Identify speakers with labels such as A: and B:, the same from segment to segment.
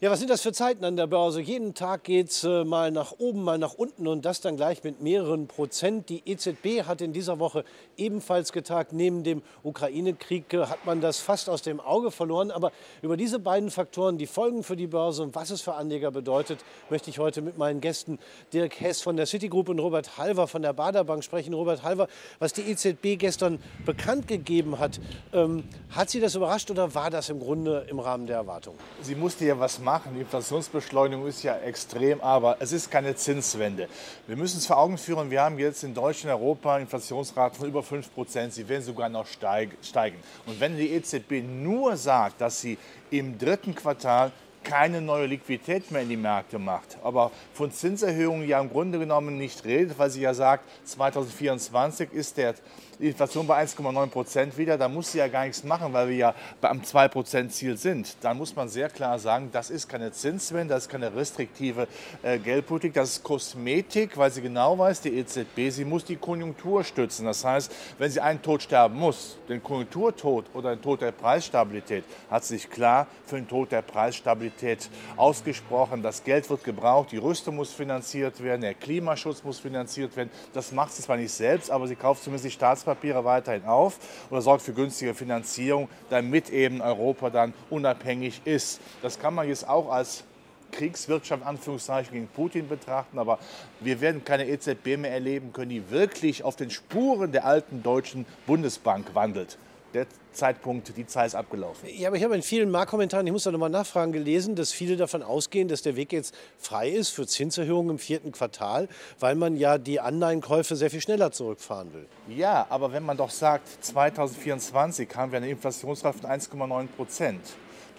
A: Ja, was sind das für Zeiten an der Börse? Jeden Tag geht es äh, mal nach oben, mal nach unten und das dann gleich mit mehreren Prozent. Die EZB hat in dieser Woche ebenfalls getagt. Neben dem Ukraine-Krieg äh, hat man das fast aus dem Auge verloren. Aber über diese beiden Faktoren, die Folgen für die Börse und was es für Anleger bedeutet, möchte ich heute mit meinen Gästen Dirk Hess von der Citigroup und Robert Halver von der Baderbank sprechen. Robert Halver, was die EZB gestern bekannt gegeben hat, ähm, hat Sie das überrascht oder war das im Grunde im Rahmen der Erwartungen?
B: Sie musste ja was machen machen. Die Inflationsbeschleunigung ist ja extrem, aber es ist keine Zinswende. Wir müssen es vor Augen führen, wir haben jetzt in Deutschland und Europa Inflationsraten von über 5 Prozent. Sie werden sogar noch steigen. Und wenn die EZB nur sagt, dass sie im dritten Quartal keine neue Liquidität mehr in die Märkte macht, aber von Zinserhöhungen ja im Grunde genommen nicht redet, weil sie ja sagt, 2024 ist der die Inflation bei 1,9 Prozent wieder, da muss sie ja gar nichts machen, weil wir ja beim 2 Prozent Ziel sind. Dann muss man sehr klar sagen, das ist keine Zinswende, das ist keine restriktive äh, Geldpolitik, das ist Kosmetik, weil sie genau weiß, die EZB, sie muss die Konjunktur stützen. Das heißt, wenn sie einen Tod sterben muss, den Konjunkturtod oder den Tod der Preisstabilität, hat sie sich klar für den Tod der Preisstabilität ausgesprochen. Das Geld wird gebraucht, die Rüstung muss finanziert werden, der Klimaschutz muss finanziert werden. Das macht sie zwar nicht selbst, aber sie kauft zumindest die Staatspapiere Staatspapiere weiterhin auf oder sorgt für günstige Finanzierung, damit eben Europa dann unabhängig ist. Das kann man jetzt auch als Kriegswirtschaft Anführungszeichen gegen Putin betrachten, aber wir werden keine EZB mehr erleben können, die wirklich auf den Spuren der alten deutschen Bundesbank wandelt der Zeitpunkt, die Zeit ist abgelaufen.
A: Ja, aber ich habe in vielen Marktkommentaren, ich muss da nochmal nachfragen, gelesen, dass viele davon ausgehen, dass der Weg jetzt frei ist für Zinserhöhungen im vierten Quartal, weil man ja die Anleihenkäufe sehr viel schneller zurückfahren will.
B: Ja, aber wenn man doch sagt, 2024 haben wir eine Inflationsrate von 1,9 Prozent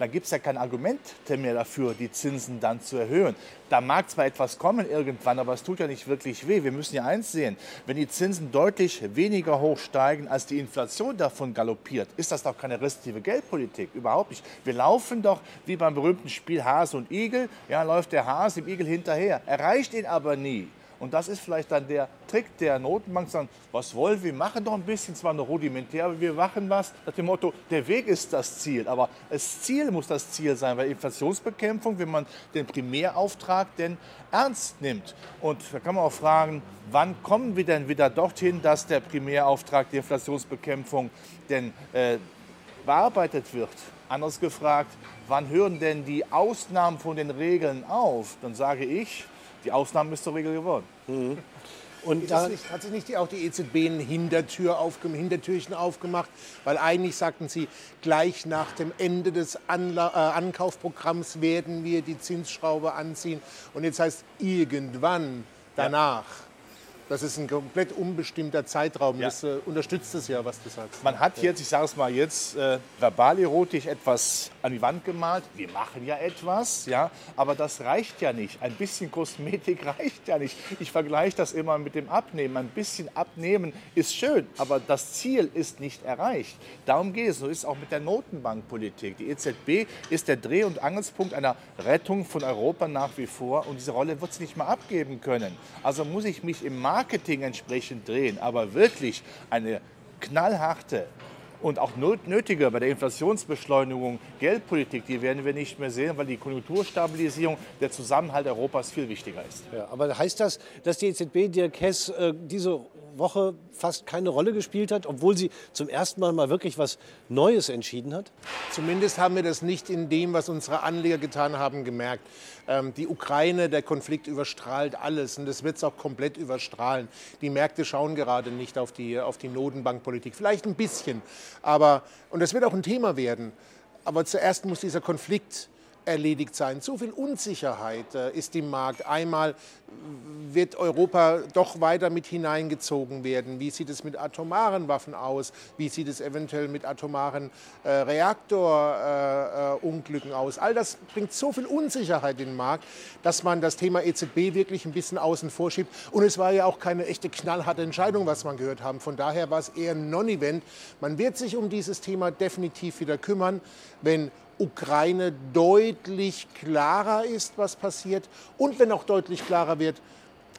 B: da gibt es ja kein Argument mehr dafür, die Zinsen dann zu erhöhen. Da mag zwar etwas kommen irgendwann, aber es tut ja nicht wirklich weh. Wir müssen ja eins sehen, wenn die Zinsen deutlich weniger hoch steigen, als die Inflation davon galoppiert, ist das doch keine restriktive Geldpolitik, überhaupt nicht. Wir laufen doch wie beim berühmten Spiel Hase und Igel, ja, läuft der Hase dem Igel hinterher, erreicht ihn aber nie. Und das ist vielleicht dann der Trick der Notenbank, zu sagen, was wollen wir, machen doch ein bisschen, zwar nur rudimentär, aber wir machen was nach dem Motto, der Weg ist das Ziel. Aber das Ziel muss das Ziel sein, weil Inflationsbekämpfung, wenn man den Primärauftrag denn ernst nimmt. Und da kann man auch fragen, wann kommen wir denn wieder dorthin, dass der Primärauftrag der Inflationsbekämpfung denn äh, bearbeitet wird? Anders gefragt, wann hören denn die Ausnahmen von den Regeln auf? Dann sage ich, die Ausnahme ist zur Regel geworden. Mhm.
C: Und da nicht, hat sich nicht auch die EZB ein Hintertür aufgem Hintertürchen aufgemacht? Weil eigentlich sagten sie, gleich nach dem Ende des Anla äh, Ankaufprogramms werden wir die Zinsschraube anziehen. Und jetzt heißt irgendwann danach. Ja. Das ist ein komplett unbestimmter Zeitraum. Ja. Das äh, unterstützt es ja, was du sagst.
B: Man hat jetzt, ich sage es mal jetzt, äh, verbalerotisch etwas an die Wand gemalt. Wir machen ja etwas, ja, aber das reicht ja nicht. Ein bisschen Kosmetik reicht ja nicht. Ich vergleiche das immer mit dem Abnehmen. Ein bisschen abnehmen ist schön, aber das Ziel ist nicht erreicht. Darum geht es. So ist es auch mit der Notenbankpolitik. Die EZB ist der Dreh- und Angelspunkt einer Rettung von Europa nach wie vor und diese Rolle wird sie nicht mehr abgeben können. Also muss ich mich im Markt Marketing entsprechend drehen, aber wirklich eine knallharte und auch nötige bei der Inflationsbeschleunigung Geldpolitik, die werden wir nicht mehr sehen, weil die Konjunkturstabilisierung, der Zusammenhalt Europas viel wichtiger ist.
A: Ja, aber heißt das, dass die EZB, Dirk Hess, äh, diese Woche fast keine Rolle gespielt hat, obwohl sie zum ersten Mal mal wirklich was Neues entschieden hat?
C: Zumindest haben wir das nicht in dem, was unsere Anleger getan haben, gemerkt. Ähm, die Ukraine, der Konflikt überstrahlt alles und das wird es auch komplett überstrahlen. Die Märkte schauen gerade nicht auf die, auf die Notenbankpolitik, vielleicht ein bisschen, aber, und das wird auch ein Thema werden. Aber zuerst muss dieser Konflikt erledigt sein. Zu viel Unsicherheit äh, ist im Markt. Einmal wird Europa doch weiter mit hineingezogen werden. Wie sieht es mit atomaren Waffen aus? Wie sieht es eventuell mit atomaren äh, Reaktorunglücken äh, äh aus? All das bringt so viel Unsicherheit in den Markt, dass man das Thema EZB wirklich ein bisschen außen vor schiebt. Und es war ja auch keine echte knallharte Entscheidung, was man gehört haben. Von daher war es eher ein Non-Event. Man wird sich um dieses Thema definitiv wieder kümmern, wenn Ukraine deutlich klarer ist, was passiert und wenn auch deutlich klarer wird,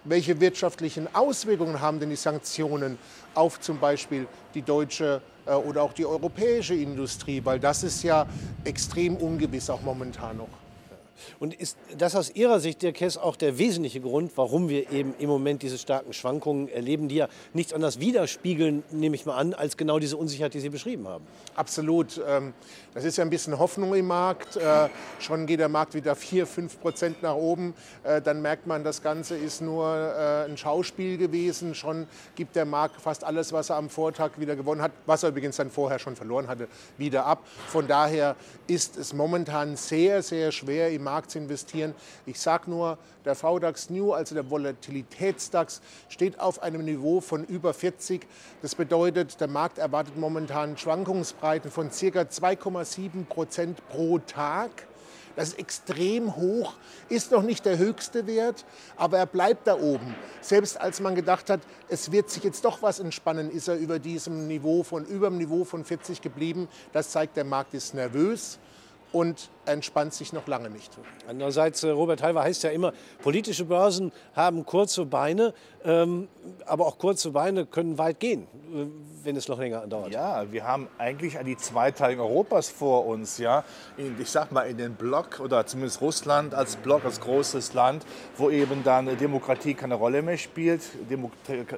C: welche wirtschaftlichen Auswirkungen haben denn die Sanktionen auf zum Beispiel die deutsche äh, oder auch die europäische Industrie, weil das ist ja extrem ungewiss auch momentan noch.
A: Und ist das aus Ihrer Sicht, der Kess, auch der wesentliche Grund, warum wir eben im Moment diese starken Schwankungen erleben, die ja nichts anderes widerspiegeln, nehme ich mal an, als genau diese Unsicherheit, die Sie beschrieben haben?
C: Absolut. Ähm, das ist ja ein bisschen Hoffnung im Markt. Äh, schon geht der Markt wieder 4, 5 Prozent nach oben. Äh, dann merkt man, das Ganze ist nur äh, ein Schauspiel gewesen. Schon gibt der Markt fast alles, was er am Vortag wieder gewonnen hat, was er übrigens dann vorher schon verloren hatte, wieder ab. Von daher ist es momentan sehr, sehr schwer, im Markt zu investieren. Ich sage nur, der VDAX New, also der Volatilitätsdax, steht auf einem Niveau von über 40. Das bedeutet, der Markt erwartet momentan Schwankungsbreiten von ca. 2,7 Prozent pro Tag. Das ist extrem hoch, ist noch nicht der höchste Wert, aber er bleibt da oben. Selbst als man gedacht hat, es wird sich jetzt doch was entspannen, ist er über diesem Niveau von über dem Niveau von 40 geblieben. Das zeigt, der Markt ist nervös und entspannt sich noch lange nicht.
A: Andererseits, äh, Robert Halver heißt ja immer, politische Börsen haben kurze Beine, aber auch kurze Beine können weit gehen, äh, wenn es noch länger dauert.
B: Ja, wir haben eigentlich die Zweiteilung Europas vor uns. Ja? In, ich sag mal in den Block oder zumindest Russland als Block, als großes Land, wo eben dann Demokratie keine Rolle mehr spielt, Demo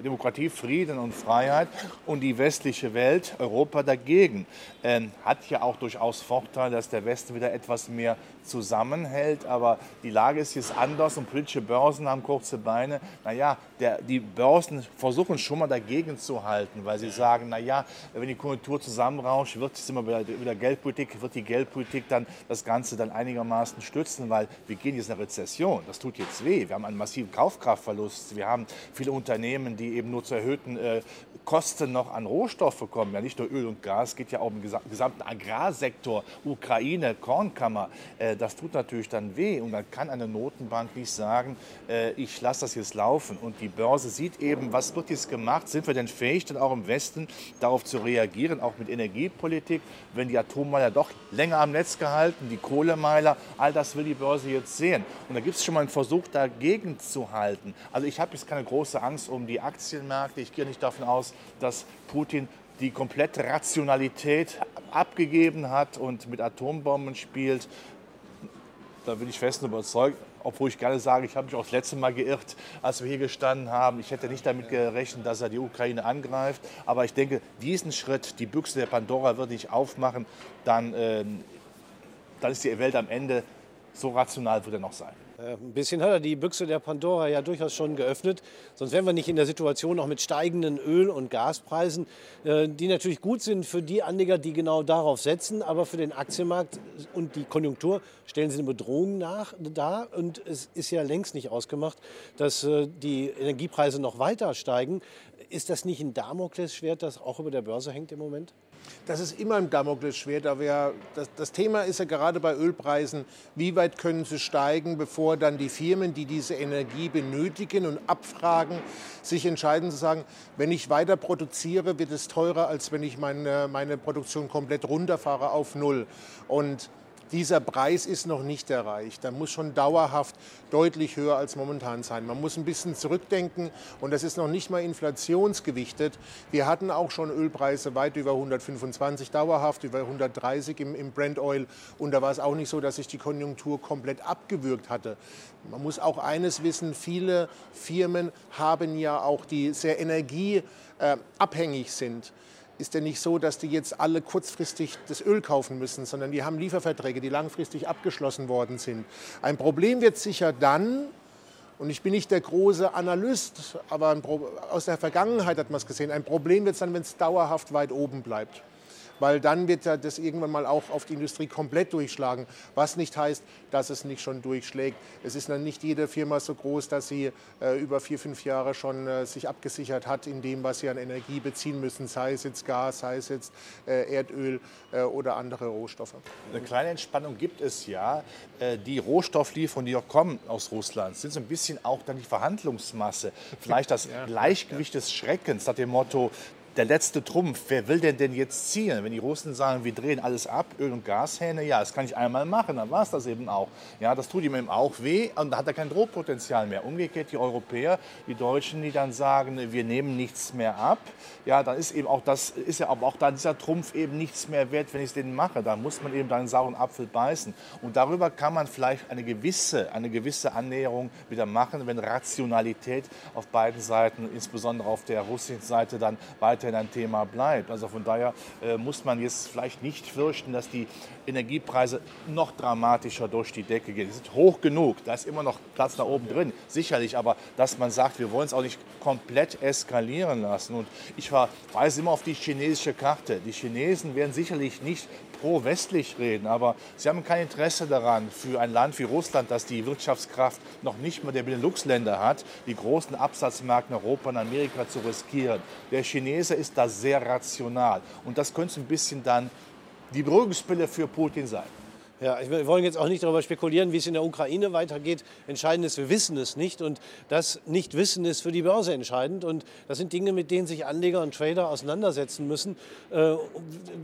B: Demokratie, Frieden und Freiheit und die westliche Welt, Europa dagegen. Ähm, hat ja auch durchaus Vorteile, dass der Westen wieder etwas etwas mehr zusammenhält. Aber die Lage ist jetzt anders und politische Börsen haben kurze Beine. Naja, der, die Börsen versuchen schon mal dagegen zu halten, weil sie sagen, naja, wenn die Konjunktur zusammenrauscht, wird es immer wieder, wieder Geldpolitik, wird die Geldpolitik dann das Ganze dann einigermaßen stützen, weil wir gehen jetzt in eine Rezession. Das tut jetzt weh. Wir haben einen massiven Kaufkraftverlust. Wir haben viele Unternehmen, die eben nur zu erhöhten äh, Kosten noch an Rohstoffe kommen. Ja, nicht nur Öl und Gas, geht ja auch im gesamten Agrarsektor, Ukraine, Kornkammer. Äh, das tut natürlich dann weh. Und dann kann eine Notenbank nicht sagen, äh, ich lasse das jetzt laufen. Und die Börse sieht eben, was wird jetzt gemacht? Sind wir denn fähig, dann auch im Westen darauf zu reagieren, auch mit Energiepolitik, wenn die Atommeiler doch länger am Netz gehalten, die Kohlemeiler, all das will die Börse jetzt sehen. Und da gibt es schon mal einen Versuch, dagegen zu halten. Also ich habe jetzt keine große Angst um die Aktienmärkte. Ich gehe nicht davon aus, dass Putin die komplette Rationalität abgegeben hat und mit Atombomben spielt. Da bin ich fest überzeugt, obwohl ich gerne sage, ich habe mich auch das letzte Mal geirrt, als wir hier gestanden haben. Ich hätte nicht damit gerechnet, dass er die Ukraine angreift. Aber ich denke, diesen Schritt, die Büchse der Pandora würde ich aufmachen, dann, äh, dann ist die Welt am Ende so rational, wird er noch sein.
A: Äh, ein bisschen hat er die Büchse der Pandora ja durchaus schon geöffnet. Sonst wären wir nicht in der Situation, auch mit steigenden Öl- und Gaspreisen, äh, die natürlich gut sind für die Anleger, die genau darauf setzen. Aber für den Aktienmarkt und die Konjunktur stellen sie eine Bedrohung nach, dar. Und es ist ja längst nicht ausgemacht, dass äh, die Energiepreise noch weiter steigen. Ist das nicht ein Damoklesschwert, das auch über der Börse hängt im Moment?
C: Das ist immer ein Damoklesschwert. Aber das, das Thema ist ja gerade bei Ölpreisen, wie weit können sie steigen, bevor dann die Firmen, die diese Energie benötigen und abfragen, sich entscheiden zu sagen, wenn ich weiter produziere, wird es teurer, als wenn ich meine, meine Produktion komplett runterfahre auf Null. Und dieser Preis ist noch nicht erreicht. Der muss schon dauerhaft deutlich höher als momentan sein. Man muss ein bisschen zurückdenken und das ist noch nicht mal inflationsgewichtet. Wir hatten auch schon Ölpreise weit über 125 dauerhaft, über 130 im, im Brent Oil und da war es auch nicht so, dass sich die Konjunktur komplett abgewürgt hatte. Man muss auch eines wissen, viele Firmen haben ja auch, die sehr energieabhängig sind ist ja nicht so, dass die jetzt alle kurzfristig das Öl kaufen müssen, sondern die haben Lieferverträge, die langfristig abgeschlossen worden sind. Ein Problem wird sicher dann, und ich bin nicht der große Analyst, aber aus der Vergangenheit hat man es gesehen, ein Problem wird es dann, wenn es dauerhaft weit oben bleibt weil dann wird das irgendwann mal auch auf die Industrie komplett durchschlagen, was nicht heißt, dass es nicht schon durchschlägt. Es ist dann nicht jede Firma so groß, dass sie äh, über vier, fünf Jahre schon äh, sich abgesichert hat in dem, was sie an Energie beziehen müssen, sei es jetzt Gas, sei es jetzt äh, Erdöl oder andere Rohstoffe.
B: Eine kleine Entspannung gibt es ja. Die Rohstofflieferungen, die auch kommen aus Russland, sind so ein bisschen auch dann die Verhandlungsmasse, vielleicht das ja, Gleichgewicht ja. des Schreckens nach dem Motto, der letzte Trumpf. Wer will denn denn jetzt zielen? Wenn die Russen sagen, wir drehen alles ab, Öl- und Gashähne, ja, das kann ich einmal machen, dann war es das eben auch. Ja, das tut ihm eben auch weh und da hat er kein Drohpotenzial mehr. Umgekehrt die Europäer, die Deutschen, die dann sagen, wir nehmen nichts mehr ab, ja, dann ist eben auch das, ist ja aber auch dann dieser Trumpf eben nichts mehr wert, wenn ich es denen mache. Da muss man eben dann sauren Apfel beißen. Und darüber kann man vielleicht eine gewisse, eine gewisse Annäherung wieder machen, wenn Rationalität auf beiden Seiten, insbesondere auf der russischen Seite, dann weiterhin ein Thema bleibt. Also von daher äh, muss man jetzt vielleicht nicht fürchten, dass die Energiepreise noch dramatischer durch die Decke gehen. Die sind hoch genug, da ist immer noch Platz nach oben drin, sicherlich, aber dass man sagt, wir wollen es auch nicht komplett eskalieren lassen. Und ich verweise immer auf die chinesische Karte. Die Chinesen werden sicherlich nicht pro-westlich reden, aber sie haben kein Interesse daran, für ein Land wie Russland, das die Wirtschaftskraft noch nicht mal der Benelux-Länder hat, die großen Absatzmärkte in Europa und Amerika zu riskieren. Der Chinese ist da sehr rational und das könnte ein bisschen dann die Beruhigungspille für Putin sein.
A: Ja, wir wollen jetzt auch nicht darüber spekulieren, wie es in der Ukraine weitergeht. Entscheidend ist, wir wissen es nicht. Und das Nicht-Wissen ist für die Börse entscheidend. Und das sind Dinge, mit denen sich Anleger und Trader auseinandersetzen müssen. Äh,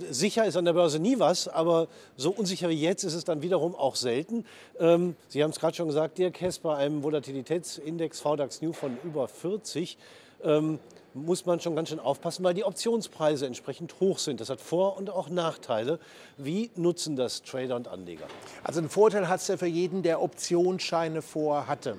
A: sicher ist an der Börse nie was, aber so unsicher wie jetzt ist es dann wiederum auch selten. Ähm, Sie haben es gerade schon gesagt, Dirk Hess, bei einem Volatilitätsindex VDAX New von über 40 ähm, muss man schon ganz schön aufpassen, weil die Optionspreise entsprechend hoch sind. Das hat Vor- und auch Nachteile. Wie nutzen das Trader und Anleger?
C: Also einen Vorteil hat es ja für jeden, der Optionsscheine vorhatte.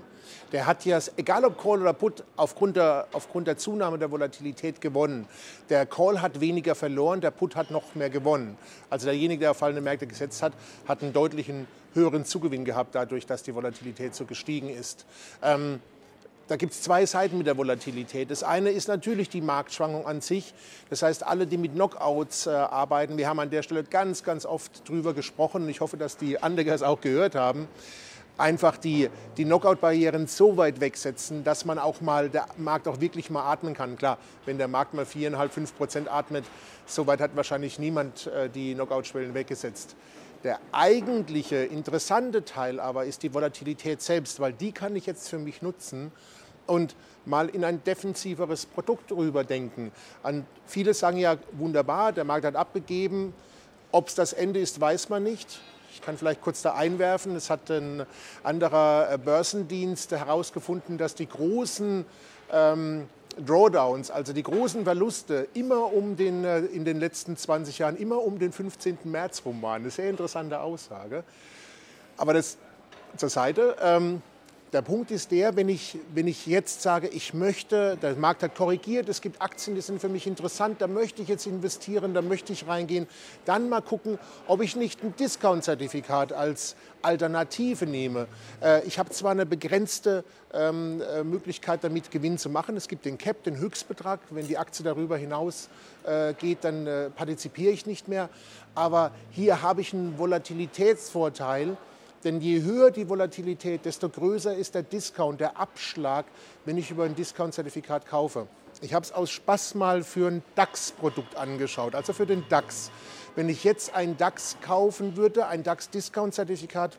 C: Der hat ja, egal ob Call oder Put, aufgrund der, aufgrund der Zunahme der Volatilität gewonnen. Der Call hat weniger verloren, der Put hat noch mehr gewonnen. Also derjenige, der auf fallende Märkte gesetzt hat, hat einen deutlichen höheren Zugewinn gehabt, dadurch, dass die Volatilität so gestiegen ist. Ähm, da gibt es zwei Seiten mit der Volatilität. Das eine ist natürlich die Marktschwankung an sich. Das heißt, alle, die mit Knockouts äh, arbeiten, wir haben an der Stelle ganz, ganz oft drüber gesprochen. Ich hoffe, dass die Anleger es auch gehört haben einfach die, die Knockout-Barrieren so weit wegsetzen, dass man auch mal, der Markt auch wirklich mal atmen kann. Klar, wenn der Markt mal 4,5, 5 Prozent atmet, so weit hat wahrscheinlich niemand äh, die Knockout-Schwellen weggesetzt. Der eigentliche interessante Teil aber ist die Volatilität selbst, weil die kann ich jetzt für mich nutzen und mal in ein defensiveres Produkt rüberdenken. An, viele sagen ja, wunderbar, der Markt hat abgegeben. Ob es das Ende ist, weiß man nicht. Ich kann vielleicht kurz da einwerfen. Es hat ein anderer äh, Börsendienst herausgefunden, dass die großen ähm, Drawdowns, also die großen Verluste, immer um den, äh, in den letzten 20 Jahren, immer um den 15. März rum waren. Eine sehr interessante Aussage. Aber das zur Seite. Ähm, der Punkt ist der, wenn ich, wenn ich jetzt sage, ich möchte, der Markt hat korrigiert, es gibt Aktien, die sind für mich interessant, da möchte ich jetzt investieren, da möchte ich reingehen, dann mal gucken, ob ich nicht ein Discount-Zertifikat als Alternative nehme. Äh, ich habe zwar eine begrenzte ähm, äh, Möglichkeit, damit Gewinn zu machen. Es gibt den Cap, den Höchstbetrag. Wenn die Aktie darüber hinaus äh, geht, dann partizipiere ich nicht mehr. Aber hier habe ich einen Volatilitätsvorteil denn je höher die Volatilität, desto größer ist der Discount, der Abschlag, wenn ich über ein Discount-Zertifikat kaufe. Ich habe es aus Spaß mal für ein DAX-Produkt angeschaut, also für den DAX. Wenn ich jetzt ein DAX kaufen würde, ein DAX-Discount-Zertifikat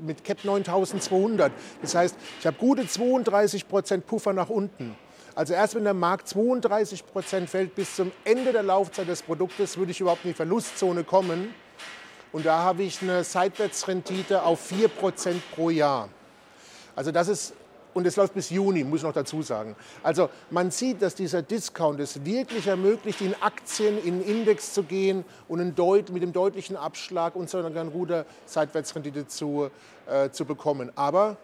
C: mit CAP 9200, das heißt, ich habe gute 32 Prozent Puffer nach unten. Also erst wenn der Markt 32 Prozent fällt bis zum Ende der Laufzeit des Produktes, würde ich überhaupt in die Verlustzone kommen. Und da habe ich eine Seitwärtsrendite auf 4% pro Jahr. Also das ist, und es läuft bis Juni, muss ich noch dazu sagen. Also man sieht, dass dieser Discount es wirklich ermöglicht, in Aktien, in Index zu gehen und mit dem deutlichen Abschlag und so eine gute Seitwärtsrendite zu, äh, zu bekommen. Aber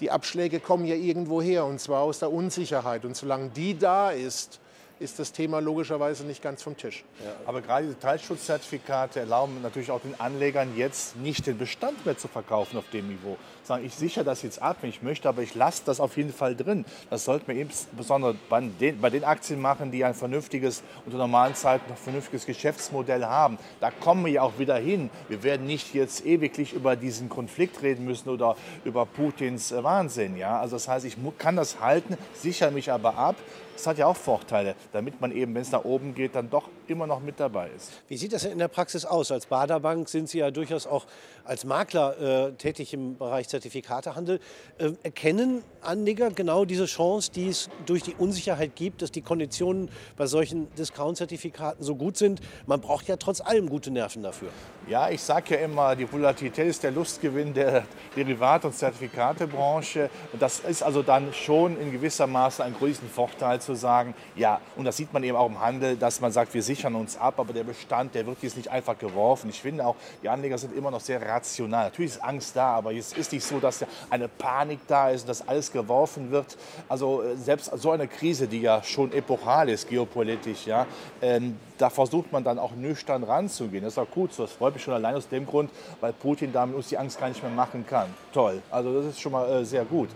C: die Abschläge kommen ja irgendwo her, und zwar aus der Unsicherheit. Und solange die da ist, ist das Thema logischerweise nicht ganz vom Tisch.
B: Ja. Aber gerade die Teilschutzzertifikate erlauben natürlich auch den Anlegern jetzt nicht den Bestand mehr zu verkaufen auf dem Niveau. Sagen, ich sichere das jetzt ab, wenn ich möchte, aber ich lasse das auf jeden Fall drin. Das sollten wir insbesondere bei den, bei den Aktien machen, die ein vernünftiges, unter normalen Zeiten ein vernünftiges Geschäftsmodell haben. Da kommen wir ja auch wieder hin. Wir werden nicht jetzt ewiglich über diesen Konflikt reden müssen oder über Putins Wahnsinn. Ja? Also das heißt, ich kann das halten, sichere mich aber ab, das hat ja auch Vorteile, damit man eben, wenn es nach oben geht, dann doch immer noch mit dabei ist.
A: Wie sieht das denn in der Praxis aus? Als Baderbank sind Sie ja durchaus auch als Makler äh, tätig im Bereich Zertifikatehandel. Äh, erkennen Anleger genau diese Chance, die es durch die Unsicherheit gibt, dass die Konditionen bei solchen Discount-Zertifikaten so gut sind? Man braucht ja trotz allem gute Nerven dafür.
B: Ja, ich sage ja immer, die Volatilität ist der Lustgewinn der Derivat- und Zertifikatebranche. Das ist also dann schon in gewisser Maße ein größten Vorteil zu sagen, ja, und das sieht man eben auch im Handel, dass man sagt, wir sichern uns ab, aber der Bestand, der wird jetzt nicht einfach geworfen. Ich finde auch, die Anleger sind immer noch sehr rational. Natürlich ist Angst da, aber es ist nicht so, dass eine Panik da ist und dass alles geworfen wird. Also äh, selbst so eine Krise, die ja schon epochal ist, geopolitisch, ja, ähm, da versucht man dann auch nüchtern ranzugehen. Das ist auch gut so. Das freut mich schon allein aus dem Grund, weil Putin damit uns die Angst gar nicht mehr machen kann. Toll. Also das ist schon mal äh, sehr gut.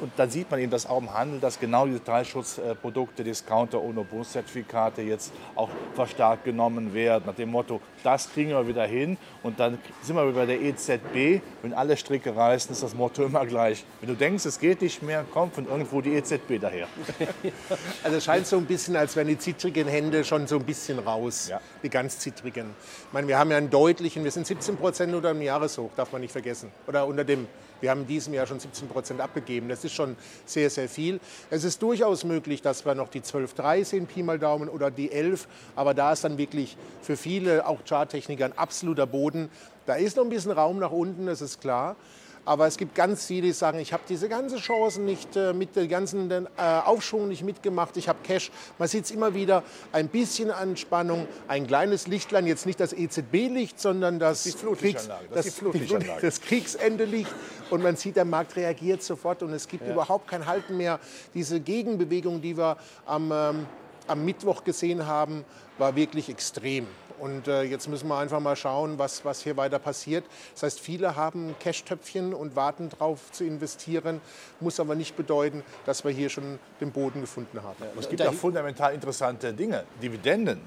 B: Und dann sieht man eben das auch im Handel, dass genau diese Teilschutzprodukte, Discounter ohne Bonuszertifikate jetzt auch verstärkt genommen werden. Nach dem Motto, das kriegen wir wieder hin. Und dann sind wir wieder bei der EZB. Wenn alle Stricke reißen, ist das Motto immer gleich. Wenn du denkst, es geht nicht mehr, kommt von irgendwo die EZB daher.
C: Also es scheint so ein bisschen, als wären die zittrigen Hände schon so ein bisschen raus,
B: Ja.
C: die ganz zittrigen. Ich meine, wir haben ja einen deutlichen, wir sind 17 Prozent unter dem Jahreshoch, darf man nicht vergessen. Oder unter dem, wir haben in diesem Jahr schon 17 Prozent abgegeben. Das ist schon sehr, sehr viel. Es ist durchaus möglich, dass wir noch die 12,3 sehen, Pi mal Daumen, oder die 11. Aber da ist dann wirklich für viele, auch Charttechniker, ein absoluter Boden. Da ist noch ein bisschen Raum nach unten, das ist klar. Aber es gibt ganz viele, die sagen, ich habe diese ganze Chancen nicht äh, mit den ganzen den, äh, Aufschwung nicht mitgemacht. Ich habe Cash. Man sieht es immer wieder, ein bisschen Anspannung, ein kleines Lichtlein, jetzt nicht das EZB-Licht, sondern das,
B: Die Flutlichtanlage, das ist die
C: das,
B: Flutlichtanlage.
C: das Kriegsende-Licht. Und man sieht, der Markt reagiert sofort und es gibt überhaupt kein Halten mehr. Diese Gegenbewegung, die wir am, ähm, am Mittwoch gesehen haben, war wirklich extrem. Und äh, jetzt müssen wir einfach mal schauen, was, was hier weiter passiert. Das heißt, viele haben Cash-Töpfchen und warten darauf zu investieren. Muss aber nicht bedeuten, dass wir hier schon den Boden gefunden haben.
B: Es gibt auch fundamental interessante Dinge. Dividenden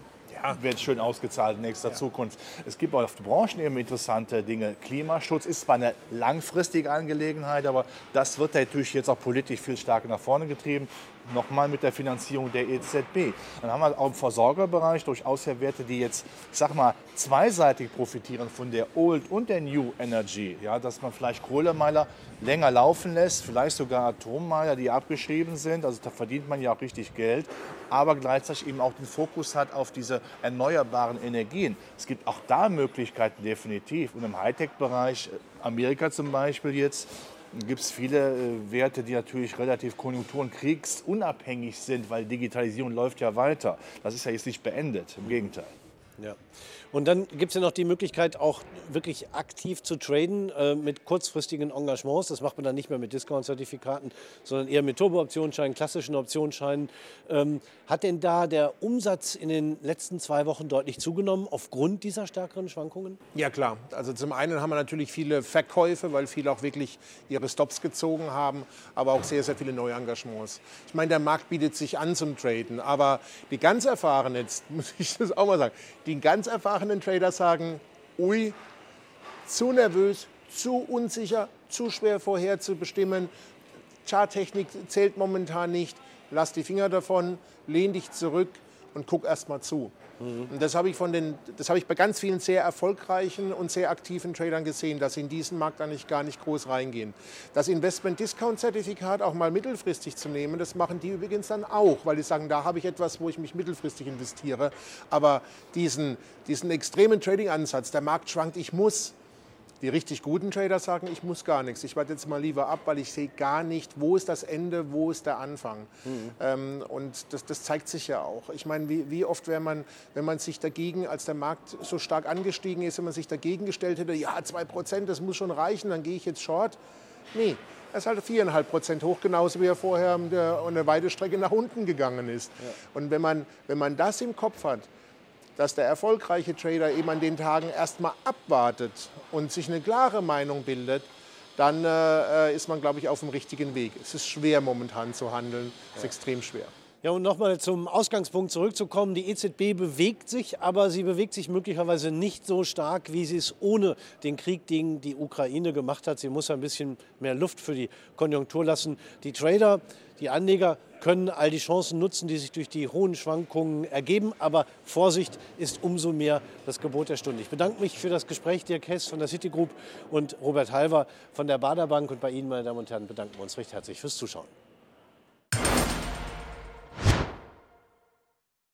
B: werden schön ausgezahlt in nächster Zukunft. Es gibt auf der Branchenebene interessante Dinge. Klimaschutz ist zwar eine langfristige Angelegenheit, aber das wird natürlich jetzt auch politisch viel stärker nach vorne getrieben. Nochmal mit der Finanzierung der EZB. Dann haben wir auch im Versorgerbereich durchaus ja Werte, die jetzt, ich sag mal, zweiseitig profitieren von der Old und der New Energy. Ja, dass man vielleicht Kohlemeiler länger laufen lässt, vielleicht sogar Atommeiler, die abgeschrieben sind. Also da verdient man ja auch richtig Geld, aber gleichzeitig eben auch den Fokus hat auf diese erneuerbaren Energien. Es gibt auch da Möglichkeiten definitiv. Und im Hightech-Bereich, Amerika zum Beispiel jetzt, gibt es viele äh, Werte, die natürlich relativ konjunktur- und kriegsunabhängig sind, weil Digitalisierung läuft ja weiter. Das ist ja jetzt nicht beendet, im Gegenteil.
A: Ja. Und dann gibt es ja noch die Möglichkeit, auch wirklich aktiv zu traden äh, mit kurzfristigen Engagements. Das macht man dann nicht mehr mit Discount-Zertifikaten, sondern eher mit Turbo-Optionsscheinen, klassischen Optionsscheinen. Ähm, hat denn da der Umsatz in den letzten zwei Wochen deutlich zugenommen aufgrund dieser stärkeren Schwankungen?
C: Ja klar, also zum einen haben wir natürlich viele Verkäufe, weil viele auch wirklich ihre Stops gezogen haben, aber auch sehr, sehr viele Neuengagements. Ich meine, der Markt bietet sich an zum Traden, aber die ganz erfahrenen, jetzt muss ich das auch mal sagen, die ganz erfahrenen Trader sagen, ui, zu nervös, zu unsicher, zu schwer vorherzubestimmen, Charttechnik zählt momentan nicht, lass die Finger davon, lehn dich zurück und guck erst mal zu. Und das habe ich, habe ich bei ganz vielen sehr erfolgreichen und sehr aktiven Tradern gesehen, dass sie in diesen Markt eigentlich gar nicht groß reingehen. Das Investment-Discount-Zertifikat auch mal mittelfristig zu nehmen, das machen die übrigens dann auch, weil die sagen, da habe ich etwas, wo ich mich mittelfristig investiere. Aber diesen, diesen extremen Trading-Ansatz, der Markt schwankt, ich muss, die richtig guten Trader sagen, ich muss gar nichts. Ich warte jetzt mal lieber ab, weil ich sehe gar nicht, wo ist das Ende, wo ist der Anfang. Ähm, und das, das zeigt sich ja auch. Ich meine, wie, wie oft wäre man, wenn man sich dagegen, als der Markt so stark angestiegen ist, wenn man sich dagegen gestellt hätte, ja, 2 Prozent, das muss schon reichen, dann gehe ich jetzt short. Nee, er ist halt 4,5 Prozent hoch, genauso wie er vorher der- um eine weite Strecke nach unten gegangen ist. Und wenn man, wenn man das im Kopf hat, dass der erfolgreiche Trader eben an den Tagen erstmal abwartet und sich eine klare Meinung bildet, dann äh, ist man, glaube ich, auf dem richtigen Weg. Es ist schwer momentan zu handeln, es ist extrem schwer.
A: Ja, und nochmal zum Ausgangspunkt zurückzukommen. Die EZB bewegt sich, aber sie bewegt sich möglicherweise nicht so stark, wie sie es ohne den Krieg gegen die Ukraine gemacht hat. Sie muss ein bisschen mehr Luft für die Konjunktur lassen. Die Trader, die Anleger können all die Chancen nutzen, die sich durch die hohen Schwankungen ergeben. Aber Vorsicht ist umso mehr das Gebot der Stunde. Ich bedanke mich für das Gespräch, Dirk Hess von der Citigroup und Robert Halver von der Baderbank. Und bei Ihnen, meine Damen und Herren, bedanken wir uns recht herzlich fürs Zuschauen.